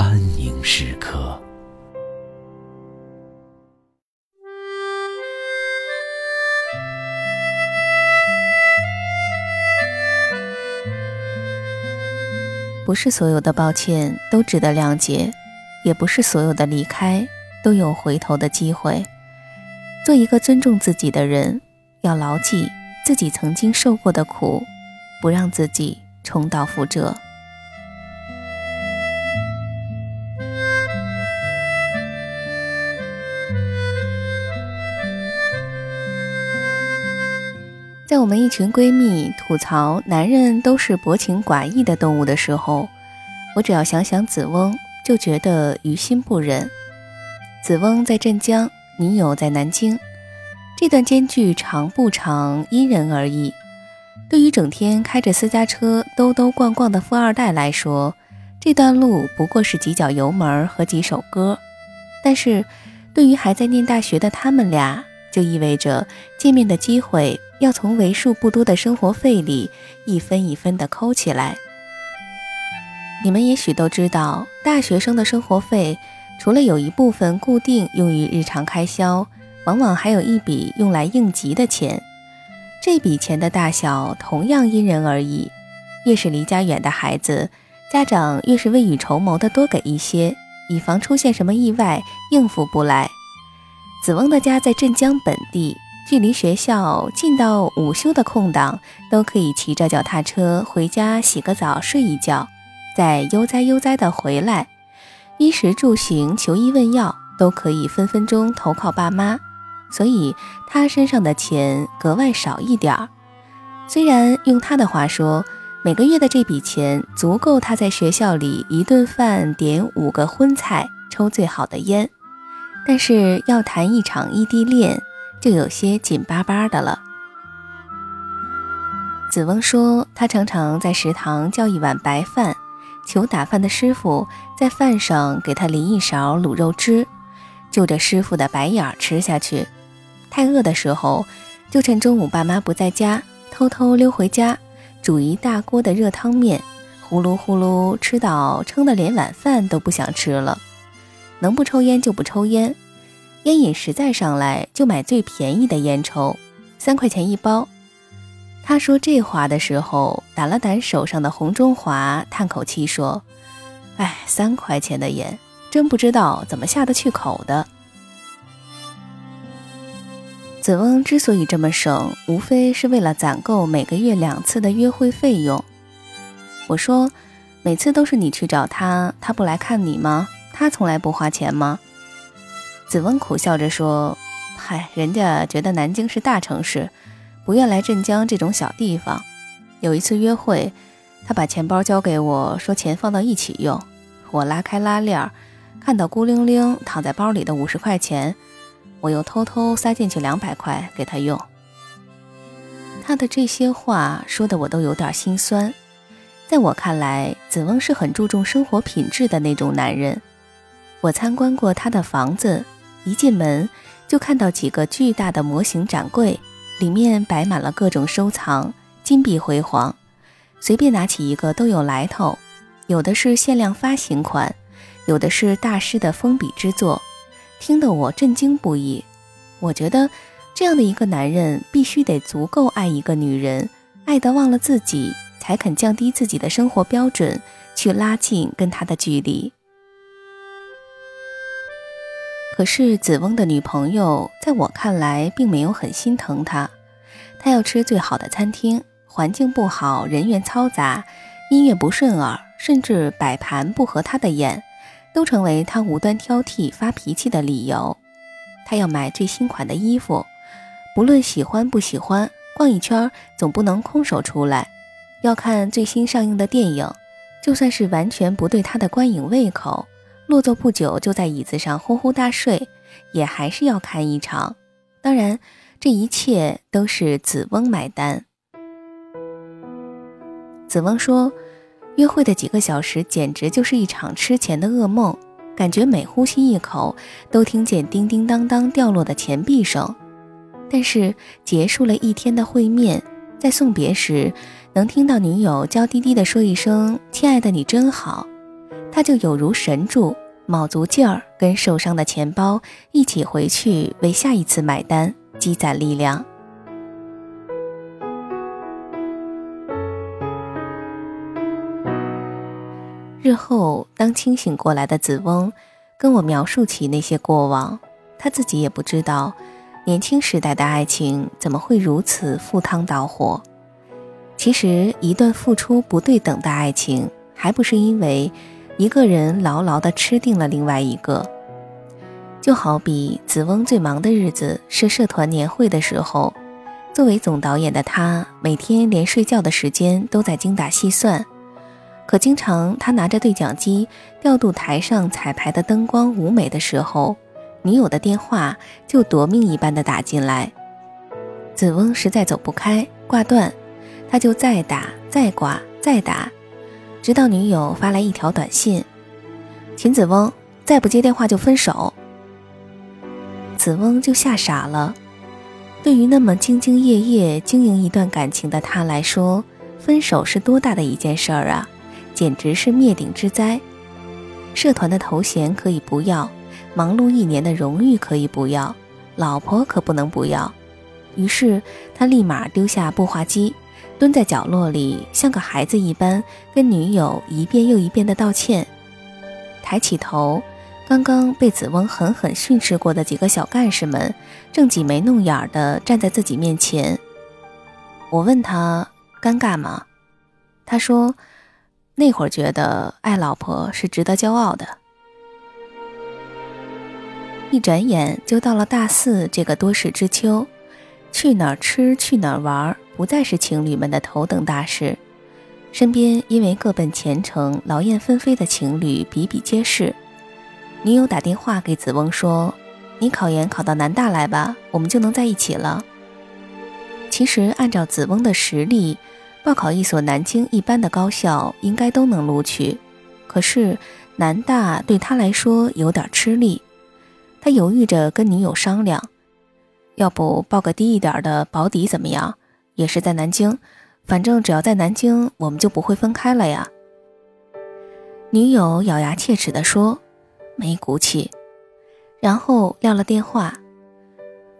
安宁时刻。不是所有的抱歉都值得谅解，也不是所有的离开都有回头的机会。做一个尊重自己的人，要牢记自己曾经受过的苦，不让自己重蹈覆辙。我们一群闺蜜吐槽男人都是薄情寡义的动物的时候，我只要想想子翁，就觉得于心不忍。子翁在镇江，女友在南京，这段间距长不长，因人而异。对于整天开着私家车兜兜逛逛的富二代来说，这段路不过是几脚油门和几首歌；但是，对于还在念大学的他们俩，就意味着见面的机会。要从为数不多的生活费里一分一分的抠起来。你们也许都知道，大学生的生活费除了有一部分固定用于日常开销，往往还有一笔用来应急的钱。这笔钱的大小同样因人而异，越是离家远的孩子，家长越是未雨绸缪的多给一些，以防出现什么意外应付不来。子翁的家在镇江本地。距离学校近到午休的空档都可以骑着脚踏车回家洗个澡睡一觉，再悠哉悠哉的回来。衣食住行、求医问药都可以分分钟投靠爸妈，所以他身上的钱格外少一点儿。虽然用他的话说，每个月的这笔钱足够他在学校里一顿饭点五个荤菜、抽最好的烟，但是要谈一场异地恋。就有些紧巴巴的了。子翁说，他常常在食堂叫一碗白饭，求打饭的师傅在饭上给他淋一勺卤肉汁，就着师傅的白眼吃下去。太饿的时候，就趁中午爸妈不在家，偷偷溜回家，煮一大锅的热汤面，呼噜呼噜吃到撑得连晚饭都不想吃了。能不抽烟就不抽烟。烟瘾实在上来，就买最便宜的烟抽，三块钱一包。他说这话的时候，掸了掸手上的红中华，叹口气说：“哎，三块钱的烟，真不知道怎么下得去口的。”子翁之所以这么省，无非是为了攒够每个月两次的约会费用。我说：“每次都是你去找他，他不来看你吗？他从来不花钱吗？”子翁苦笑着说：“嗨，人家觉得南京是大城市，不愿来镇江这种小地方。有一次约会，他把钱包交给我，说钱放到一起用。我拉开拉链，看到孤零零躺在包里的五十块钱，我又偷偷塞进去两百块给他用。他的这些话说的我都有点心酸。在我看来，子翁是很注重生活品质的那种男人。我参观过他的房子。”一进门就看到几个巨大的模型展柜，里面摆满了各种收藏，金碧辉煌。随便拿起一个都有来头，有的是限量发行款，有的是大师的封笔之作，听得我震惊不已。我觉得这样的一个男人必须得足够爱一个女人，爱得忘了自己，才肯降低自己的生活标准，去拉近跟她的距离。可是子翁的女朋友在我看来并没有很心疼他，他要吃最好的餐厅，环境不好，人员嘈杂，音乐不顺耳，甚至摆盘不合他的眼，都成为他无端挑剔发脾气的理由。他要买最新款的衣服，不论喜欢不喜欢，逛一圈总不能空手出来。要看最新上映的电影，就算是完全不对他的观影胃口，落座不久就在椅子上呼呼大睡，也还是要看一场。当然，这一切都是子翁买单。子翁说，约会的几个小时简直就是一场吃钱的噩梦，感觉每呼吸一口都听见叮叮当当掉落的钱币声。但是结束了一天的会面，在送别时。能听到女友娇滴滴地说一声“亲爱的，你真好”，他就有如神助，卯足劲儿跟受伤的钱包一起回去为下一次买单，积攒力量。日后，当清醒过来的子翁跟我描述起那些过往，他自己也不知道，年轻时代的爱情怎么会如此赴汤蹈火。其实，一段付出不对等的爱情，还不是因为一个人牢牢地吃定了另外一个。就好比子翁最忙的日子是社团年会的时候，作为总导演的他，每天连睡觉的时间都在精打细算。可经常他拿着对讲机调度台上彩排的灯光舞美的时候，女友的电话就夺命一般的打进来，子翁实在走不开，挂断。他就再打再挂再打，直到女友发来一条短信：“秦子翁，再不接电话就分手。”子翁就吓傻了。对于那么兢兢业业经营一段感情的他来说，分手是多大的一件事儿啊！简直是灭顶之灾。社团的头衔可以不要，忙碌一年的荣誉可以不要，老婆可不能不要。于是他立马丢下步话机。蹲在角落里，像个孩子一般，跟女友一遍又一遍的道歉。抬起头，刚刚被子翁狠狠训斥过的几个小干事们，正挤眉弄眼的站在自己面前。我问他尴尬吗？他说，那会儿觉得爱老婆是值得骄傲的。一转眼就到了大四这个多事之秋，去哪儿吃，去哪儿玩。不再是情侣们的头等大事，身边因为各奔前程、劳燕分飞的情侣比比皆是。女友打电话给子翁说：“你考研考到南大来吧，我们就能在一起了。”其实按照子翁的实力，报考一所南京一般的高校应该都能录取。可是南大对他来说有点吃力，他犹豫着跟女友商量：“要不报个低一点的保底怎么样？”也是在南京，反正只要在南京，我们就不会分开了呀。女友咬牙切齿地说：“没骨气。”然后撂了电话。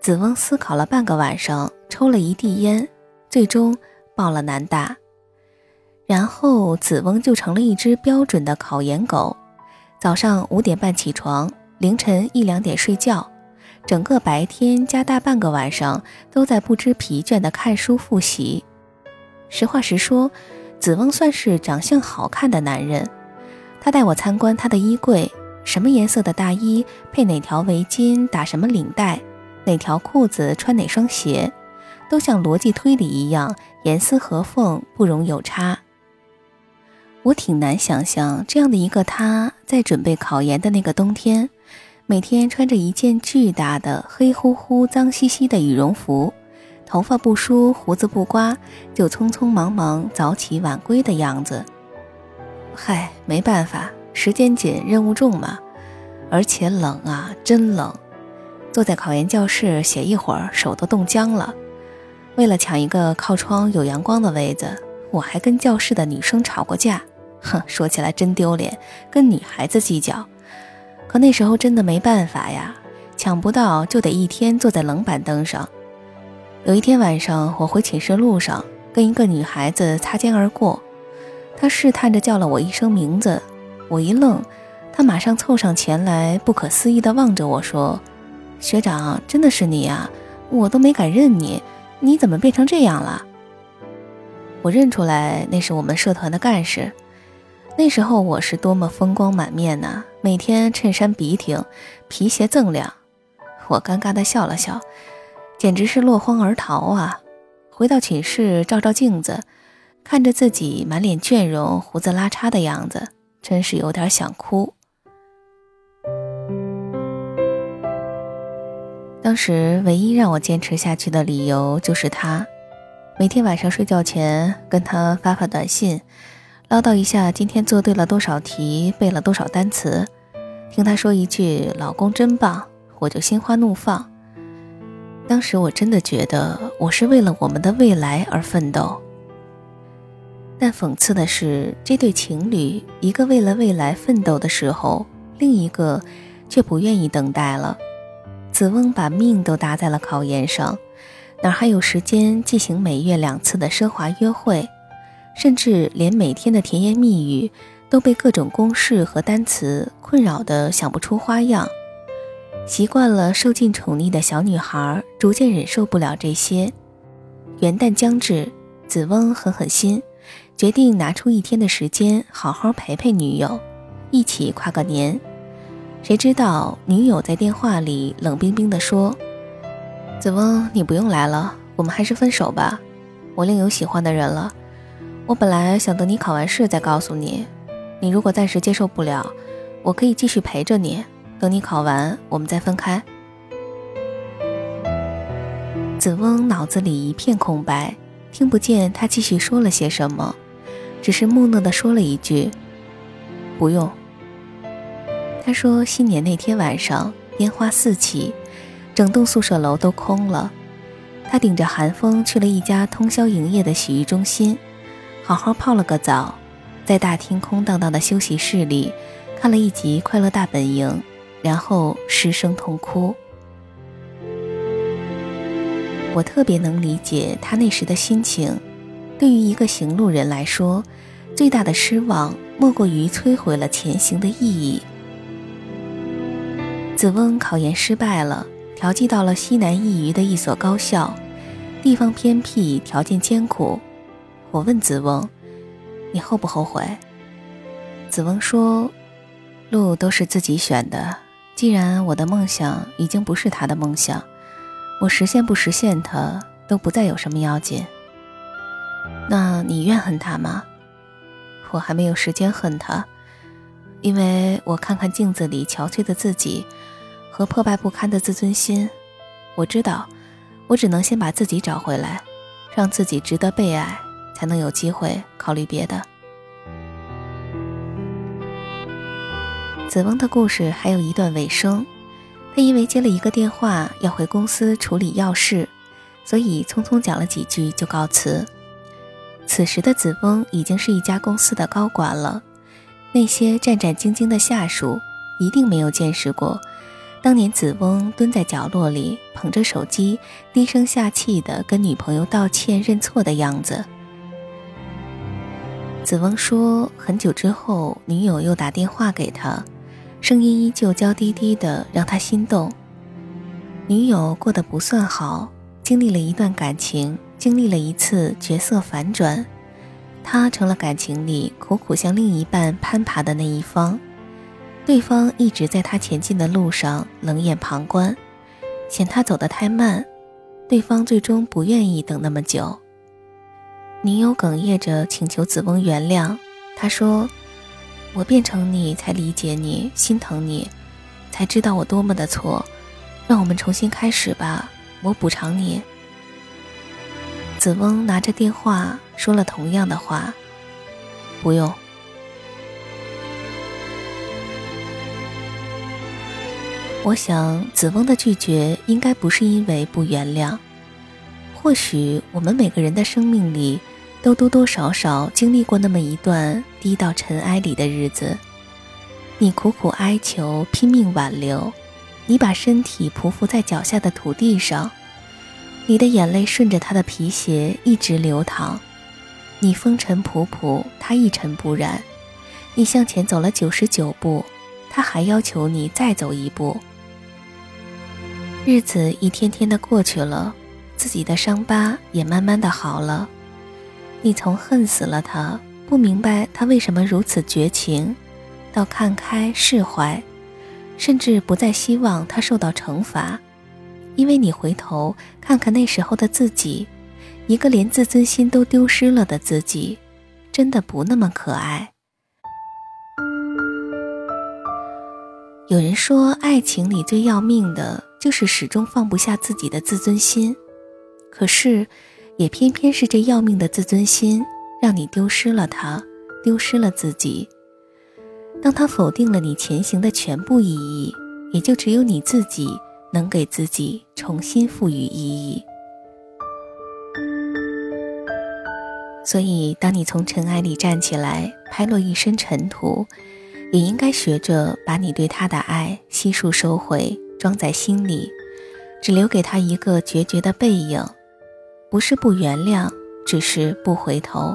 子翁思考了半个晚上，抽了一地烟，最终报了南大。然后子翁就成了一只标准的考研狗，早上五点半起床，凌晨一两点睡觉。整个白天加大半个晚上都在不知疲倦地看书复习。实话实说，子翁算是长相好看的男人。他带我参观他的衣柜，什么颜色的大衣配哪条围巾打什么领带，哪条裤子穿哪双鞋，都像逻辑推理一样严丝合缝，不容有差。我挺难想象这样的一个他在准备考研的那个冬天。每天穿着一件巨大的黑乎乎、脏兮兮的羽绒服，头发不梳，胡子不刮，就匆匆忙忙早起晚归的样子。嗨，没办法，时间紧，任务重嘛。而且冷啊，真冷！坐在考研教室写一会儿，手都冻僵了。为了抢一个靠窗有阳光的位子，我还跟教室的女生吵过架。哼，说起来真丢脸，跟女孩子计较。可那时候真的没办法呀，抢不到就得一天坐在冷板凳上。有一天晚上，我回寝室路上跟一个女孩子擦肩而过，她试探着叫了我一声名字，我一愣，她马上凑上前来，不可思议地望着我说：“学长，真的是你呀！我都没敢认你，你怎么变成这样了？”我认出来，那是我们社团的干事。那时候我是多么风光满面呐！每天衬衫笔挺，皮鞋锃亮。我尴尬地笑了笑，简直是落荒而逃啊！回到寝室照照镜子，看着自己满脸倦容、胡子拉碴的样子，真是有点想哭。当时唯一让我坚持下去的理由就是他，每天晚上睡觉前跟他发发短信。唠叨一下今天做对了多少题，背了多少单词，听他说一句“老公真棒”，我就心花怒放。当时我真的觉得我是为了我们的未来而奋斗。但讽刺的是，这对情侣，一个为了未来奋斗的时候，另一个却不愿意等待了。子翁把命都搭在了考研上，哪还有时间进行每月两次的奢华约会？甚至连每天的甜言蜜语都被各种公式和单词困扰的想不出花样。习惯了受尽宠溺的小女孩逐渐忍受不了这些。元旦将至，子翁狠狠心，决定拿出一天的时间好好陪陪女友，一起跨个年。谁知道女友在电话里冷冰冰地说：“子翁，你不用来了，我们还是分手吧，我另有喜欢的人了。”我本来想等你考完试再告诉你，你如果暂时接受不了，我可以继续陪着你，等你考完我们再分开。子翁脑子里一片空白，听不见他继续说了些什么，只是木讷地说了一句：“不用。”他说新年那天晚上烟花四起，整栋宿舍楼都空了，他顶着寒风去了一家通宵营业的洗浴中心。好好泡了个澡，在大厅空荡荡的休息室里看了一集《快乐大本营》，然后失声痛哭。我特别能理解他那时的心情。对于一个行路人来说，最大的失望莫过于摧毁了前行的意义。子翁考研失败了，调剂到了西南一隅的一所高校，地方偏僻，条件艰苦。我问子翁：“你后不后悔？”子翁说：“路都是自己选的。既然我的梦想已经不是他的梦想，我实现不实现他都不再有什么要紧。那你怨恨他吗？我还没有时间恨他，因为我看看镜子里憔悴的自己和破败不堪的自尊心，我知道，我只能先把自己找回来，让自己值得被爱。”才能有机会考虑别的。子翁的故事还有一段尾声，他因为接了一个电话要回公司处理要事，所以匆匆讲了几句就告辞。此时的子翁已经是一家公司的高管了，那些战战兢兢的下属一定没有见识过。当年子翁蹲在角落里捧着手机，低声下气地跟女朋友道歉认错的样子。子翁说：“很久之后，女友又打电话给他，声音依旧娇滴滴的，让他心动。女友过得不算好，经历了一段感情，经历了一次角色反转，他成了感情里苦苦向另一半攀爬的那一方，对方一直在他前进的路上冷眼旁观，嫌他走得太慢，对方最终不愿意等那么久。”女友哽咽着请求子翁原谅，他说：“我变成你才理解你，心疼你，才知道我多么的错。让我们重新开始吧，我补偿你。”子翁拿着电话说了同样的话：“不用。”我想，子翁的拒绝应该不是因为不原谅，或许我们每个人的生命里。都多多少少经历过那么一段低到尘埃里的日子，你苦苦哀求，拼命挽留，你把身体匍匐在脚下的土地上，你的眼泪顺着他的皮鞋一直流淌，你风尘仆仆，他一尘不染，你向前走了九十九步，他还要求你再走一步。日子一天天的过去了，自己的伤疤也慢慢的好了。你从恨死了他，不明白他为什么如此绝情，到看开释怀，甚至不再希望他受到惩罚，因为你回头看看那时候的自己，一个连自尊心都丢失了的自己，真的不那么可爱。有人说，爱情里最要命的就是始终放不下自己的自尊心，可是，也偏偏是这要命的自尊心，让你丢失了他，丢失了自己。当他否定了你前行的全部意义，也就只有你自己能给自己重新赋予意义。所以，当你从尘埃里站起来，拍落一身尘土。也应该学着把你对他的爱悉数收回，装在心里，只留给他一个决绝的背影。不是不原谅，只是不回头。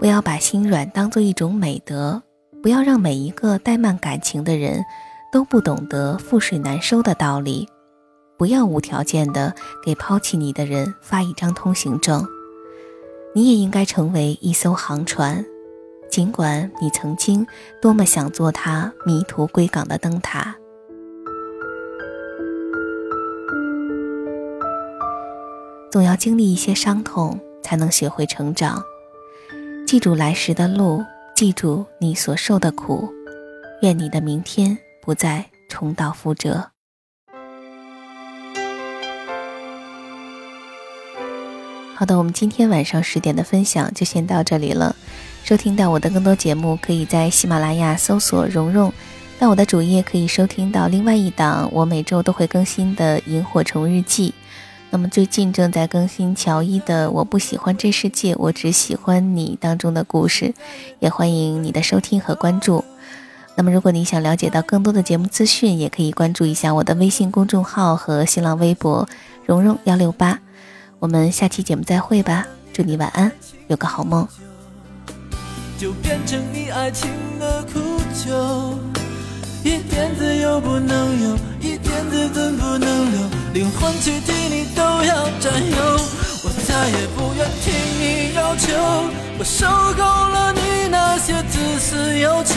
不要把心软当做一种美德，不要让每一个怠慢感情的人都不懂得覆水难收的道理。不要无条件的给抛弃你的人发一张通行证。你也应该成为一艘航船。尽管你曾经多么想做他迷途归港的灯塔，总要经历一些伤痛，才能学会成长。记住来时的路，记住你所受的苦。愿你的明天不再重蹈覆辙。好的，我们今天晚上十点的分享就先到这里了。收听到我的更多节目，可以在喜马拉雅搜索“蓉蓉”。到我的主页可以收听到另外一档我每周都会更新的《萤火虫日记》。那么最近正在更新乔伊的《我不喜欢这世界，我只喜欢你》当中的故事，也欢迎你的收听和关注。那么如果你想了解到更多的节目资讯，也可以关注一下我的微信公众号和新浪微博“蓉蓉幺六八”。我们下期节目再会吧，祝你晚安，有个好梦。就变成你爱情的苦酒，一点自由不能有，一点自尊不能留，灵魂躯体你都要占有。我再也不愿听你要求，我受够了你那些自私要求，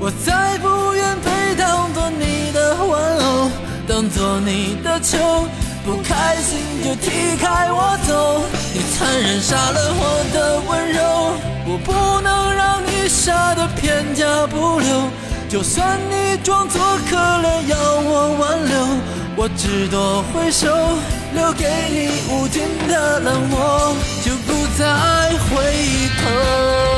我再不愿被当作你的玩偶，当作你的球。不开心就踢开我走，你残忍杀了我的温柔，我不能让你傻得片甲不留。就算你装作可怜要我挽留，我只多挥手，留给你无尽的冷漠，就不再回头。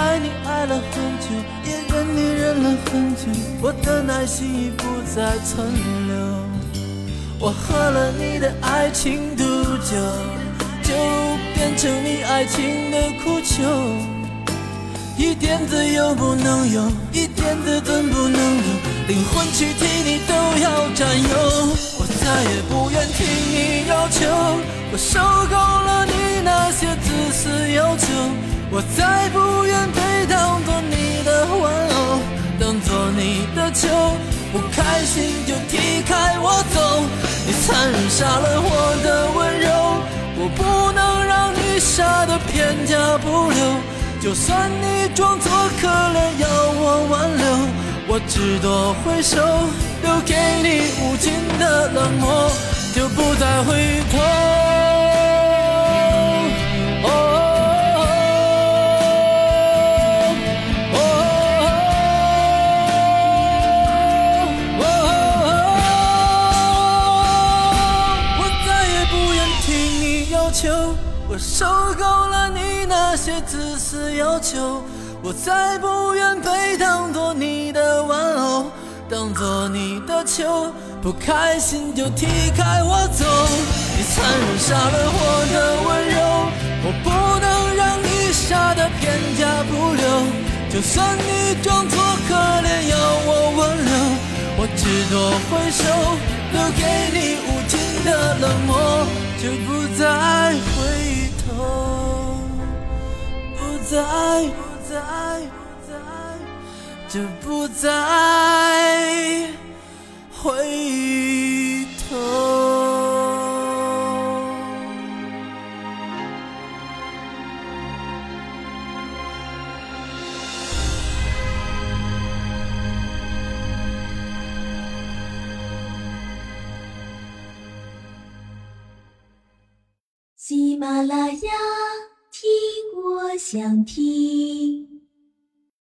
爱你爱了很久，也忍你忍了很久，我的耐心已不再存留。我喝了你的爱情毒酒，就变成你爱情的苦酒。一点自由不能有，一点自尊不能留，灵魂躯体你都要占有。我再也不愿听你要求，我受够了你那些自私要求，我再不愿被当作你的玩偶，当作你的球。不开心就踢开我走，你残忍杀了我的温柔，我不能让你傻得片甲不留。就算你装作可怜要我挽留，我只多回首。留给你无尽的冷漠，就不再回头。要求，我才不愿被当作你的玩偶，当作你的球，不开心就踢开我走。你残忍杀了我的温柔，我不能让你杀得片甲不留。就算你装作可怜要我挽留，我只多挥手，留给你无尽的冷漠，就不再回头，在，不在，不再，就不再回头。喜马拉雅，我想听。